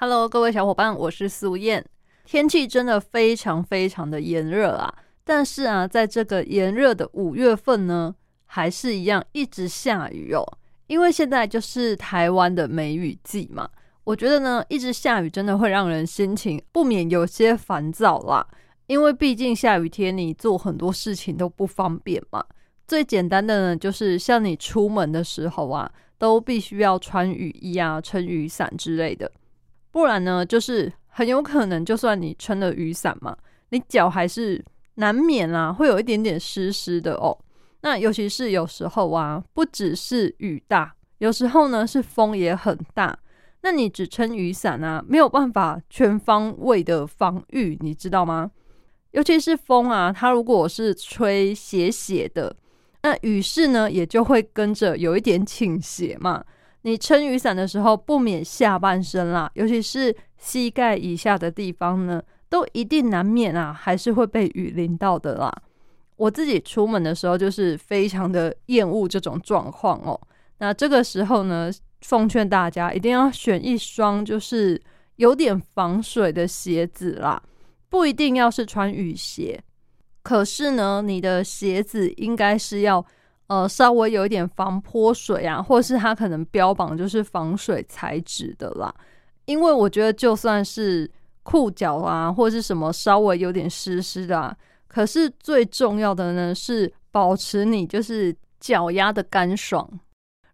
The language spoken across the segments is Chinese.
？Hello，各位小伙伴，我是苏燕。天气真的非常非常的炎热啊！但是啊，在这个炎热的五月份呢，还是一样一直下雨哦。因为现在就是台湾的梅雨季嘛。我觉得呢，一直下雨真的会让人心情不免有些烦躁啦。因为毕竟下雨天你做很多事情都不方便嘛。最简单的呢，就是像你出门的时候啊，都必须要穿雨衣啊、撑雨伞之类的。不然呢，就是很有可能，就算你撑了雨伞嘛，你脚还是难免啊，会有一点点湿湿的哦。那尤其是有时候啊，不只是雨大，有时候呢是风也很大。那你只撑雨伞啊，没有办法全方位的防御，你知道吗？尤其是风啊，它如果是吹斜斜的，那雨势呢也就会跟着有一点倾斜嘛。你撑雨伞的时候，不免下半身啦，尤其是膝盖以下的地方呢，都一定难免啊，还是会被雨淋到的啦。我自己出门的时候，就是非常的厌恶这种状况哦。那这个时候呢，奉劝大家一定要选一双就是有点防水的鞋子啦，不一定要是穿雨鞋，可是呢，你的鞋子应该是要。呃，稍微有一点防泼水啊，或是它可能标榜就是防水材质的啦。因为我觉得就算是裤脚啊，或是什么稍微有点湿湿的，啊，可是最重要的呢是保持你就是脚丫的干爽。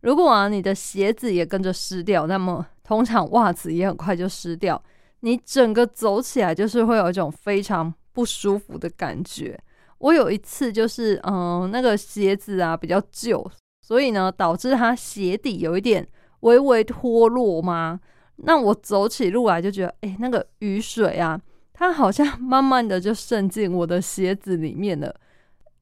如果啊你的鞋子也跟着湿掉，那么通常袜子也很快就湿掉，你整个走起来就是会有一种非常不舒服的感觉。我有一次就是，嗯，那个鞋子啊比较旧，所以呢导致它鞋底有一点微微脱落嘛。那我走起路来就觉得，哎，那个雨水啊，它好像慢慢的就渗进我的鞋子里面了。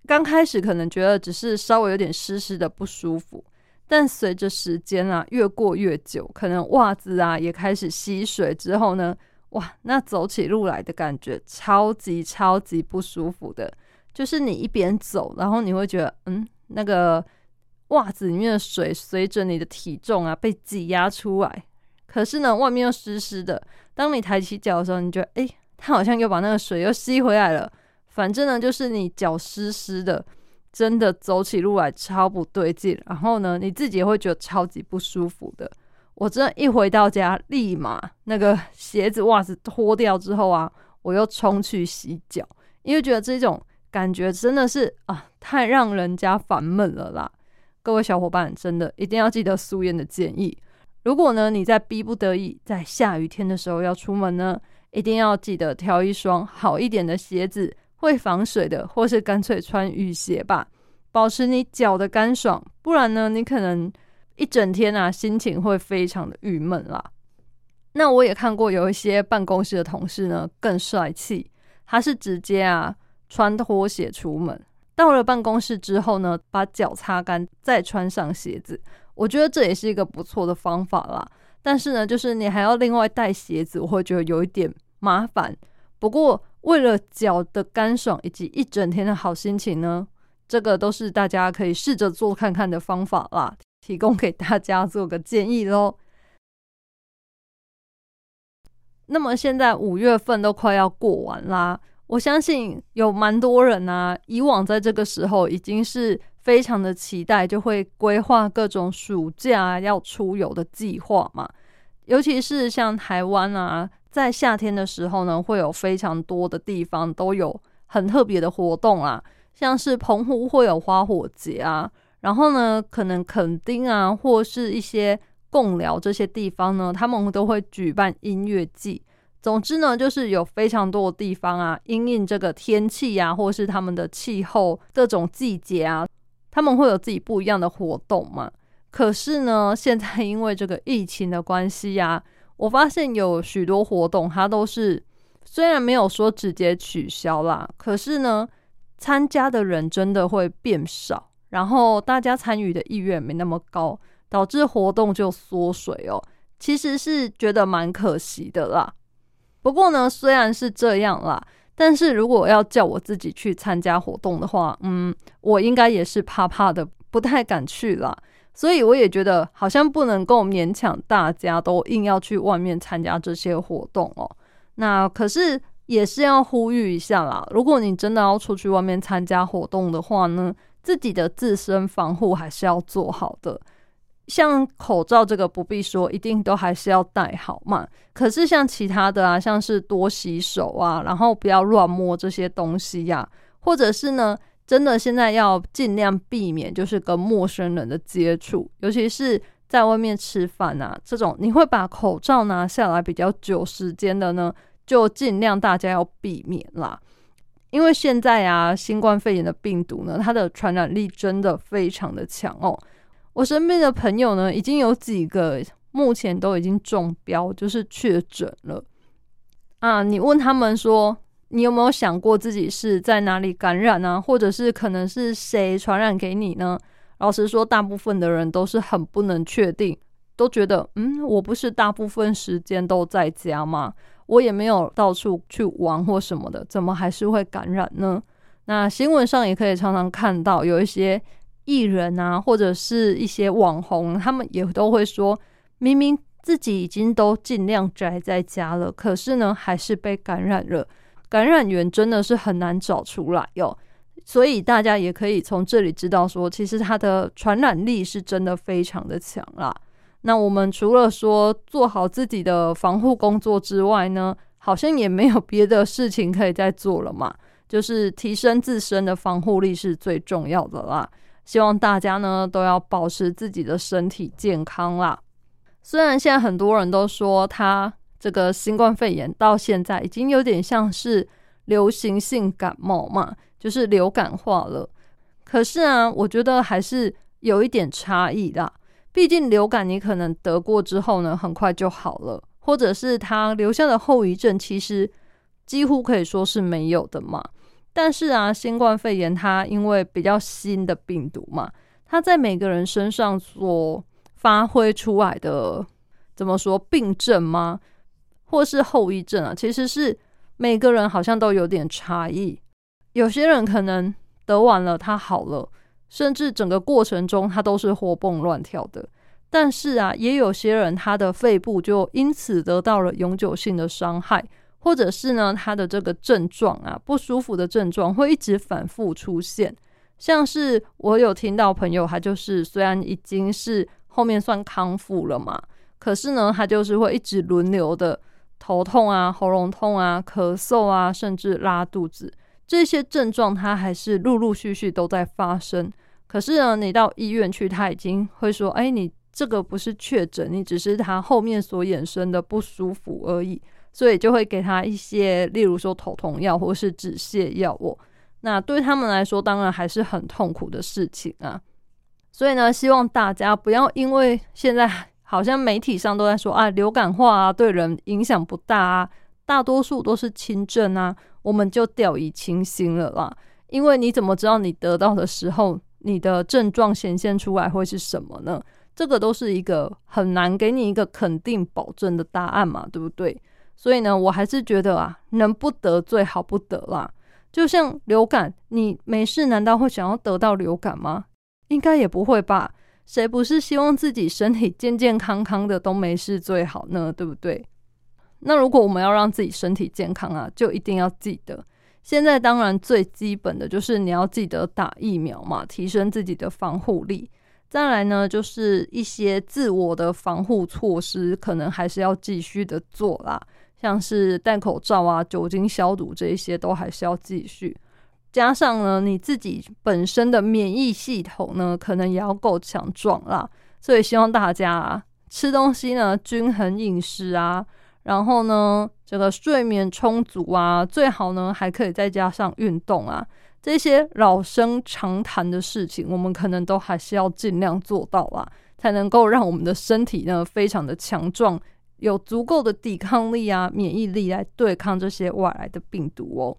刚开始可能觉得只是稍微有点湿湿的不舒服，但随着时间啊越过越久，可能袜子啊也开始吸水之后呢，哇，那走起路来的感觉超级超级不舒服的。就是你一边走，然后你会觉得，嗯，那个袜子里面的水随着你的体重啊被挤压出来，可是呢，外面又湿湿的。当你抬起脚的时候，你觉得，哎，它好像又把那个水又吸回来了。反正呢，就是你脚湿湿的，真的走起路来超不对劲。然后呢，你自己也会觉得超级不舒服的。我真的，一回到家，立马那个鞋子袜子脱掉之后啊，我又冲去洗脚，因为觉得这种。感觉真的是啊，太让人家烦闷了啦！各位小伙伴，真的一定要记得素燕的建议。如果呢你在逼不得已在下雨天的时候要出门呢，一定要记得挑一双好一点的鞋子，会防水的，或是干脆穿雨鞋吧，保持你脚的干爽。不然呢，你可能一整天啊心情会非常的郁闷啦。那我也看过有一些办公室的同事呢更帅气，他是直接啊。穿拖鞋出门，到了办公室之后呢，把脚擦干，再穿上鞋子。我觉得这也是一个不错的方法啦。但是呢，就是你还要另外带鞋子，我会觉得有一点麻烦。不过为了脚的干爽以及一整天的好心情呢，这个都是大家可以试着做看看的方法啦，提供给大家做个建议喽。那么现在五月份都快要过完啦。我相信有蛮多人啊，以往在这个时候已经是非常的期待，就会规划各种暑假要出游的计划嘛。尤其是像台湾啊，在夏天的时候呢，会有非常多的地方都有很特别的活动啊，像是澎湖会有花火节啊，然后呢，可能垦丁啊，或是一些贡寮这些地方呢，他们都会举办音乐季。总之呢，就是有非常多的地方啊，因应这个天气呀，或是他们的气候各种季节啊，他们会有自己不一样的活动嘛。可是呢，现在因为这个疫情的关系呀，我发现有许多活动，它都是虽然没有说直接取消啦，可是呢，参加的人真的会变少，然后大家参与的意愿没那么高，导致活动就缩水哦。其实是觉得蛮可惜的啦。不过呢，虽然是这样啦，但是如果要叫我自己去参加活动的话，嗯，我应该也是怕怕的，不太敢去啦。所以我也觉得好像不能够勉强大家都硬要去外面参加这些活动哦。那可是也是要呼吁一下啦，如果你真的要出去外面参加活动的话呢，自己的自身防护还是要做好的。像口罩这个不必说，一定都还是要戴好嘛。可是像其他的啊，像是多洗手啊，然后不要乱摸这些东西呀，或者是呢。真的，现在要尽量避免就是跟陌生人的接触，尤其是在外面吃饭啊，这种你会把口罩拿下来比较久时间的呢，就尽量大家要避免啦。因为现在啊，新冠肺炎的病毒呢，它的传染力真的非常的强哦。我身边的朋友呢，已经有几个目前都已经中标，就是确诊了啊。你问他们说。你有没有想过自己是在哪里感染呢？或者是可能是谁传染给你呢？老实说，大部分的人都是很不能确定，都觉得，嗯，我不是大部分时间都在家吗？我也没有到处去玩或什么的，怎么还是会感染呢？那新闻上也可以常常看到有一些艺人啊，或者是一些网红，他们也都会说，明明自己已经都尽量宅在家了，可是呢，还是被感染了。感染源真的是很难找出来哟，所以大家也可以从这里知道说，其实它的传染力是真的非常的强啦。那我们除了说做好自己的防护工作之外呢，好像也没有别的事情可以再做了嘛，就是提升自身的防护力是最重要的啦。希望大家呢都要保持自己的身体健康啦。虽然现在很多人都说他。这个新冠肺炎到现在已经有点像是流行性感冒嘛，就是流感化了。可是啊，我觉得还是有一点差异啦。毕竟流感你可能得过之后呢，很快就好了，或者是它留下的后遗症其实几乎可以说是没有的嘛。但是啊，新冠肺炎它因为比较新的病毒嘛，它在每个人身上所发挥出来的，怎么说病症吗？或是后遗症啊，其实是每个人好像都有点差异。有些人可能得完了，他好了，甚至整个过程中他都是活蹦乱跳的。但是啊，也有些人他的肺部就因此得到了永久性的伤害，或者是呢，他的这个症状啊，不舒服的症状会一直反复出现。像是我有听到朋友，他就是虽然已经是后面算康复了嘛，可是呢，他就是会一直轮流的。头痛啊，喉咙痛啊，咳嗽啊，甚至拉肚子，这些症状他还是陆陆续续都在发生。可是呢，你到医院去，他已经会说：“哎，你这个不是确诊，你只是他后面所衍生的不舒服而已。”所以就会给他一些，例如说头痛药或是止泻药哦。那对他们来说，当然还是很痛苦的事情啊。所以呢，希望大家不要因为现在。好像媒体上都在说啊，流感化啊，对人影响不大啊，大多数都是轻症啊，我们就掉以轻心了啦。因为你怎么知道你得到的时候，你的症状显现出来会是什么呢？这个都是一个很难给你一个肯定保证的答案嘛，对不对？所以呢，我还是觉得啊，能不得最好不得啦。就像流感，你没事难道会想要得到流感吗？应该也不会吧。谁不是希望自己身体健健康康的都没事最好呢？对不对？那如果我们要让自己身体健康啊，就一定要记得，现在当然最基本的就是你要记得打疫苗嘛，提升自己的防护力。再来呢，就是一些自我的防护措施，可能还是要继续的做啦，像是戴口罩啊、酒精消毒这一些，都还是要继续。加上呢，你自己本身的免疫系统呢，可能也要够强壮啦。所以希望大家啊吃东西呢，均衡饮食啊，然后呢，这个睡眠充足啊，最好呢还可以再加上运动啊，这些老生常谈的事情，我们可能都还是要尽量做到啦，才能够让我们的身体呢非常的强壮，有足够的抵抗力啊、免疫力来对抗这些外来的病毒哦。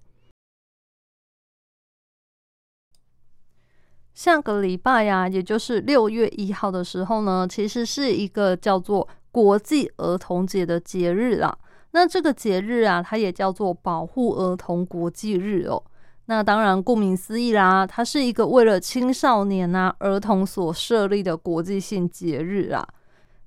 下个礼拜呀，也就是六月一号的时候呢，其实是一个叫做国际儿童节的节日啦。那这个节日啊，它也叫做保护儿童国际日哦。那当然，顾名思义啦，它是一个为了青少年啊儿童所设立的国际性节日啊。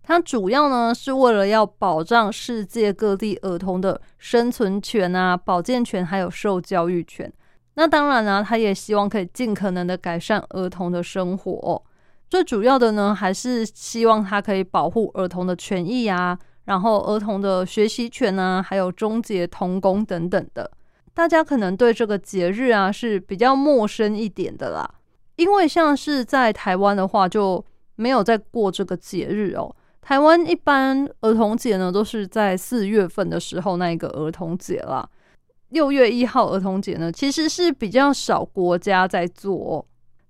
它主要呢是为了要保障世界各地儿童的生存权啊、保健权还有受教育权。那当然呢，他也希望可以尽可能的改善儿童的生活。最主要的呢，还是希望他可以保护儿童的权益啊，然后儿童的学习权啊，还有终结童工等等的。大家可能对这个节日啊是比较陌生一点的啦，因为像是在台湾的话就没有在过这个节日哦。台湾一般儿童节呢都是在四月份的时候那一个儿童节啦。六月一号儿童节呢，其实是比较少国家在做，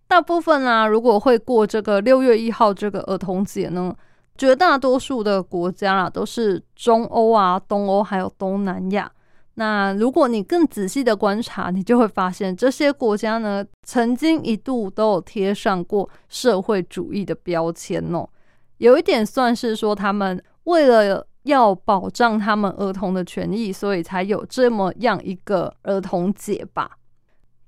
大部分啊，如果会过这个六月一号这个儿童节呢，绝大多数的国家啦都是中欧啊、东欧还有东南亚。那如果你更仔细的观察，你就会发现这些国家呢，曾经一度都有贴上过社会主义的标签哦，有一点算是说他们为了。要保障他们儿童的权益，所以才有这么样一个儿童节吧。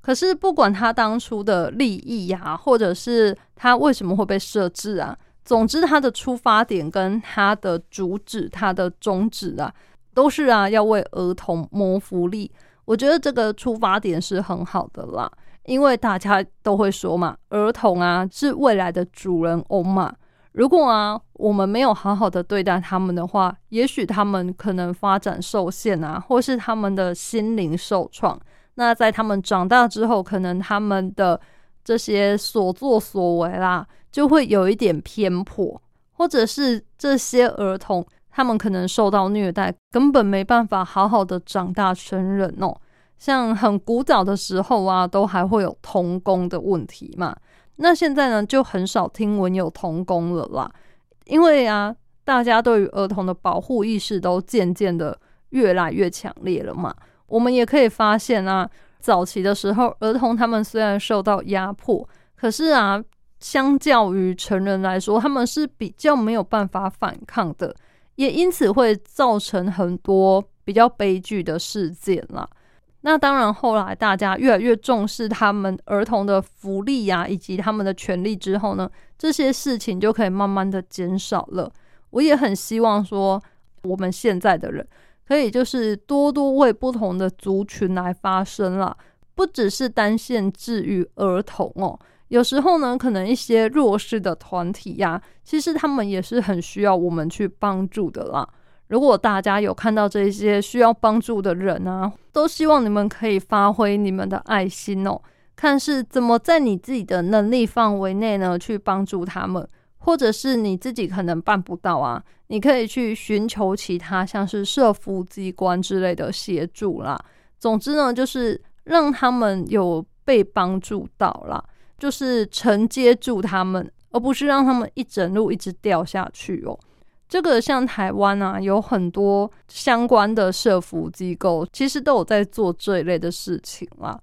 可是不管他当初的利益呀，或者是他为什么会被设置啊，总之他的出发点跟他的主旨、他的宗旨啊，都是啊要为儿童谋福利。我觉得这个出发点是很好的啦，因为大家都会说嘛，儿童啊是未来的主人翁嘛。如果啊，我们没有好好的对待他们的话，也许他们可能发展受限啊，或是他们的心灵受创。那在他们长大之后，可能他们的这些所作所为啦，就会有一点偏颇，或者是这些儿童他们可能受到虐待，根本没办法好好的长大成人哦。像很古早的时候啊，都还会有童工的问题嘛。那现在呢，就很少听闻有童工了啦，因为啊，大家对于儿童的保护意识都渐渐的越来越强烈了嘛。我们也可以发现啊，早期的时候，儿童他们虽然受到压迫，可是啊，相较于成人来说，他们是比较没有办法反抗的，也因此会造成很多比较悲剧的事件啦。那当然，后来大家越来越重视他们儿童的福利呀，以及他们的权利之后呢，这些事情就可以慢慢的减少了。我也很希望说，我们现在的人可以就是多多为不同的族群来发声啦，不只是单限制于儿童哦。有时候呢，可能一些弱势的团体呀，其实他们也是很需要我们去帮助的啦。如果大家有看到这些需要帮助的人啊，都希望你们可以发挥你们的爱心哦，看是怎么在你自己的能力范围内呢去帮助他们，或者是你自己可能办不到啊，你可以去寻求其他像是社福机关之类的协助啦。总之呢，就是让他们有被帮助到啦，就是承接住他们，而不是让他们一整路一直掉下去哦。这个像台湾啊，有很多相关的社福机构，其实都有在做这一类的事情啦。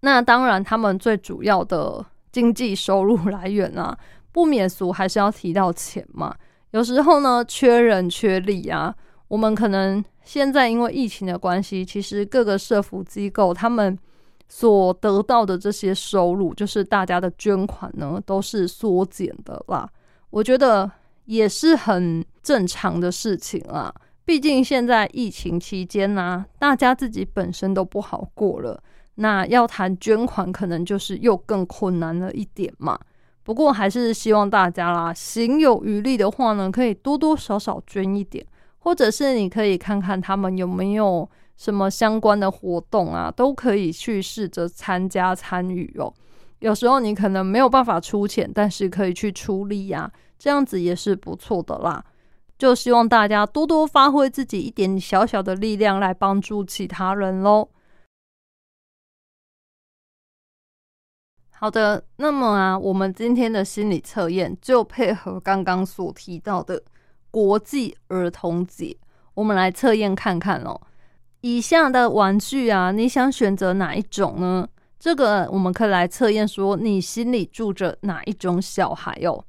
那当然，他们最主要的经济收入来源啊，不免俗还是要提到钱嘛。有时候呢，缺人缺力啊，我们可能现在因为疫情的关系，其实各个社福机构他们所得到的这些收入，就是大家的捐款呢，都是缩减的啦。我觉得。也是很正常的事情啊，毕竟现在疫情期间呢，大家自己本身都不好过了，那要谈捐款，可能就是又更困难了一点嘛。不过还是希望大家啦，行有余力的话呢，可以多多少少捐一点，或者是你可以看看他们有没有什么相关的活动啊，都可以去试着参加参与哦。有时候你可能没有办法出钱，但是可以去出力呀。这样子也是不错的啦，就希望大家多多发挥自己一点小小的力量来帮助其他人喽。好的，那么啊，我们今天的心理测验就配合刚刚所提到的国际儿童节，我们来测验看看哦。以下的玩具啊，你想选择哪一种呢？这个我们可以来测验，说你心里住着哪一种小孩哦？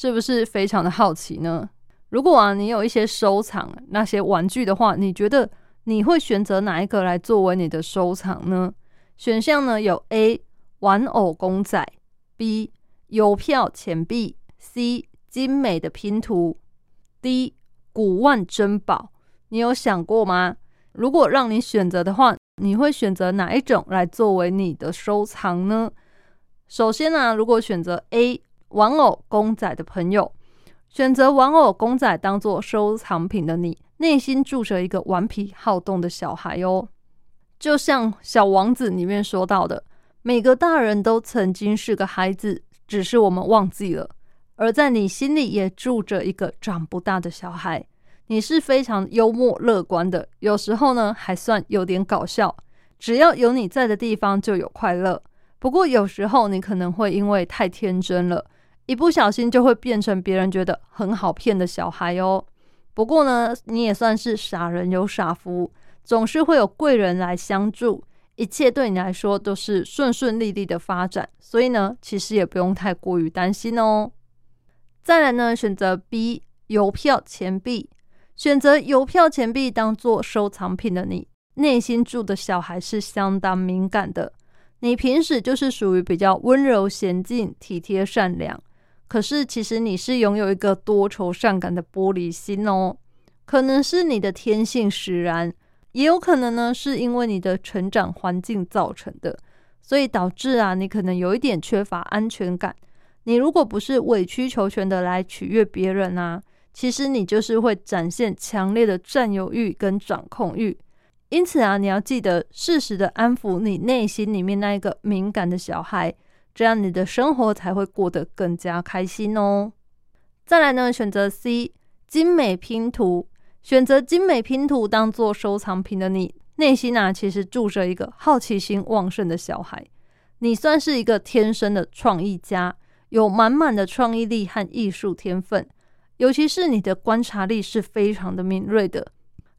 是不是非常的好奇呢？如果啊，你有一些收藏那些玩具的话，你觉得你会选择哪一个来作为你的收藏呢？选项呢有 A 玩偶公仔，B 邮票钱币，C 精美的拼图，D 古玩珍宝。你有想过吗？如果让你选择的话，你会选择哪一种来作为你的收藏呢？首先呢，如果选择 A 玩偶公仔的朋友，选择玩偶公仔当做收藏品的你，内心住着一个顽皮好动的小孩哦。就像《小王子》里面说到的，每个大人都曾经是个孩子，只是我们忘记了。而在你心里也住着一个长不大的小孩。你是非常幽默乐观的，有时候呢还算有点搞笑。只要有你在的地方就有快乐。不过有时候你可能会因为太天真了，一不小心就会变成别人觉得很好骗的小孩哦。不过呢，你也算是傻人有傻福，总是会有贵人来相助，一切对你来说都是顺顺利利的发展。所以呢，其实也不用太过于担心哦。再来呢，选择 B 邮票钱币。选择邮票钱币当做收藏品的你，内心住的小孩是相当敏感的。你平时就是属于比较温柔娴静、体贴善良，可是其实你是拥有一个多愁善感的玻璃心哦。可能是你的天性使然，也有可能呢是因为你的成长环境造成的，所以导致啊你可能有一点缺乏安全感。你如果不是委曲求全的来取悦别人啊。其实你就是会展现强烈的占有欲跟掌控欲，因此啊，你要记得适时的安抚你内心里面那一个敏感的小孩，这样你的生活才会过得更加开心哦。再来呢，选择 C 精美拼图，选择精美拼图当做收藏品的你，内心啊其实住着一个好奇心旺盛的小孩，你算是一个天生的创意家，有满满的创意力和艺术天分。尤其是你的观察力是非常的敏锐的，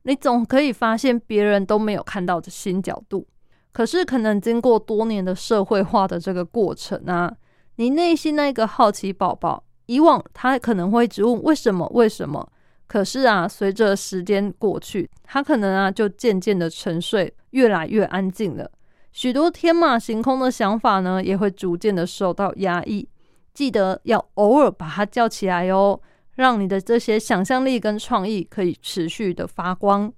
你总可以发现别人都没有看到的新角度。可是，可能经过多年的社会化的这个过程啊，你内心那个好奇宝宝，以往他可能会直问为什么为什么。可是啊，随着时间过去，他可能啊就渐渐的沉睡，越来越安静了。许多天马行空的想法呢，也会逐渐的受到压抑。记得要偶尔把他叫起来哦。让你的这些想象力跟创意可以持续的发光。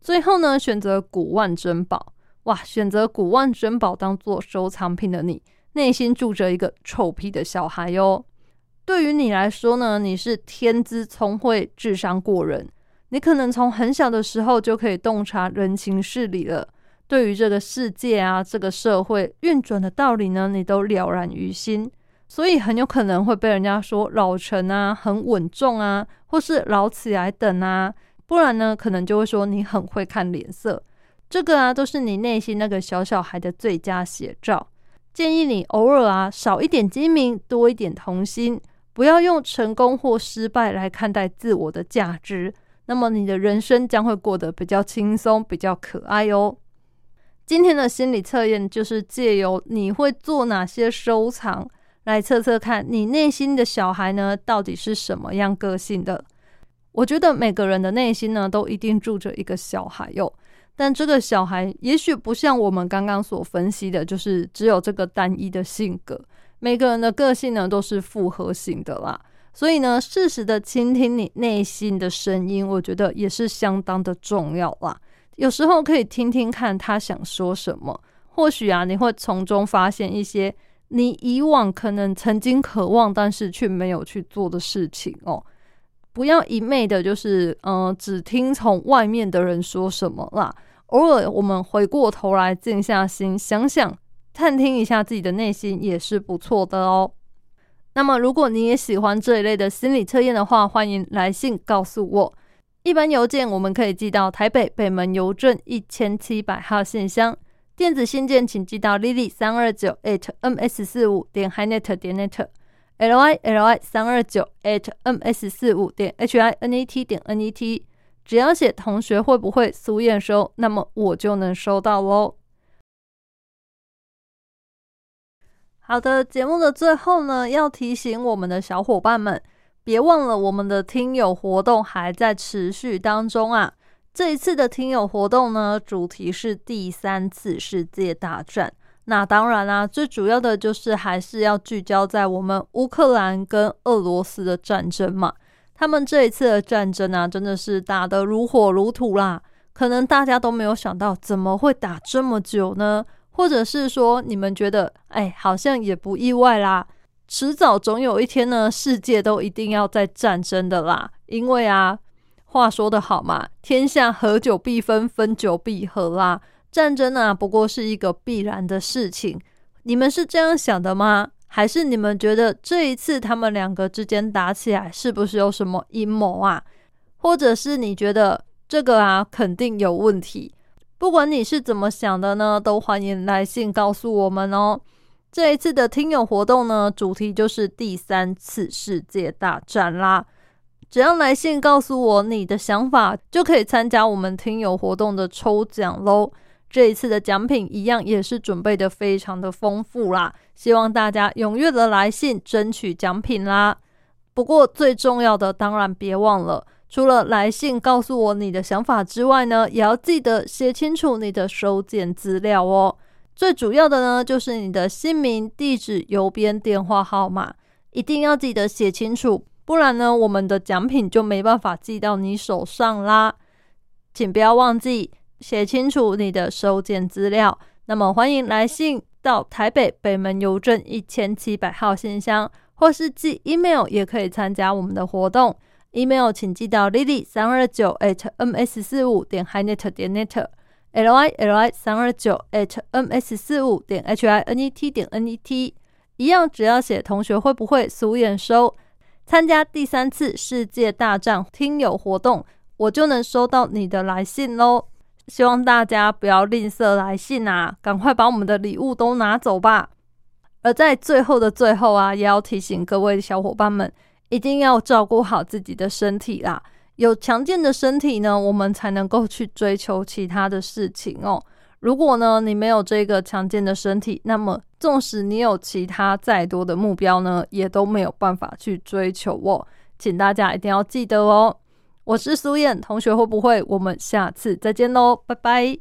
最后呢，选择古万珍宝，哇！选择古玩珍宝当做收藏品的你，内心住着一个臭屁的小孩哟。对于你来说呢，你是天资聪慧、智商过人，你可能从很小的时候就可以洞察人情事理了。对于这个世界啊，这个社会运转的道理呢，你都了然于心。所以很有可能会被人家说老成啊，很稳重啊，或是老起来等啊，不然呢，可能就会说你很会看脸色。这个啊，都是你内心那个小小孩的最佳写照。建议你偶尔啊，少一点精明，多一点童心，不要用成功或失败来看待自我的价值。那么你的人生将会过得比较轻松，比较可爱哦。今天的心理测验就是借由你会做哪些收藏。来测测看你内心的小孩呢，到底是什么样个性的？我觉得每个人的内心呢，都一定住着一个小孩哟。但这个小孩也许不像我们刚刚所分析的，就是只有这个单一的性格。每个人的个性呢，都是复合型的啦。所以呢，适时的倾听你内心的声音，我觉得也是相当的重要啦。有时候可以听听看他想说什么，或许啊，你会从中发现一些。你以往可能曾经渴望，但是却没有去做的事情哦，不要一昧的，就是嗯，只听从外面的人说什么啦。偶尔我们回过头来，静下心想想，探听一下自己的内心，也是不错的哦。那么，如果你也喜欢这一类的心理测验的话，欢迎来信告诉我。一般邮件我们可以寄到台北北门邮政一千七百号信箱。电子信件请寄到 lily 三二九 at ms 四五点 hinet 点 net，l y l y 三二九 at ms 四五点 h i n e t 点 n e t。只要写同学会不会苏验收，那么我就能收到喽。好的，节目的最后呢，要提醒我们的小伙伴们，别忘了我们的听友活动还在持续当中啊！这一次的听友活动呢，主题是第三次世界大战。那当然啦，最主要的就是还是要聚焦在我们乌克兰跟俄罗斯的战争嘛。他们这一次的战争啊，真的是打得如火如荼啦。可能大家都没有想到，怎么会打这么久呢？或者是说，你们觉得，哎，好像也不意外啦。迟早总有一天呢，世界都一定要在战争的啦。因为啊，话说得好嘛，天下合久必分，分久必合啦。战争啊，不过是一个必然的事情。你们是这样想的吗？还是你们觉得这一次他们两个之间打起来，是不是有什么阴谋啊？或者是你觉得这个啊，肯定有问题？不管你是怎么想的呢，都欢迎来信告诉我们哦。这一次的听友活动呢，主题就是第三次世界大战啦。只要来信告诉我你的想法，就可以参加我们听友活动的抽奖喽。这一次的奖品一样也是准备的非常的丰富啦，希望大家踊跃的来信争取奖品啦。不过最重要的，当然别忘了。除了来信告诉我你的想法之外呢，也要记得写清楚你的收件资料哦。最主要的呢，就是你的姓名、地址、邮编、电话号码，一定要记得写清楚，不然呢，我们的奖品就没办法寄到你手上啦。请不要忘记写清楚你的收件资料。那么，欢迎来信到台北北门邮政一千七百号信箱，或是寄 email 也可以参加我们的活动。email 请寄到 lily 三二九 at ms 四五点 hinet 点 net，l i l i 三二九 at ms 四五点 h i n e t 点 n e t，一样只要写同学会不会俗眼收，参加第三次世界大战听友活动，我就能收到你的来信喽。希望大家不要吝啬来信啊，赶快把我们的礼物都拿走吧。而在最后的最后啊，也要提醒各位小伙伴们。一定要照顾好自己的身体啦！有强健的身体呢，我们才能够去追求其他的事情哦。如果呢，你没有这个强健的身体，那么纵使你有其他再多的目标呢，也都没有办法去追求哦。请大家一定要记得哦。我是苏燕同学，会不会？我们下次再见喽，拜拜。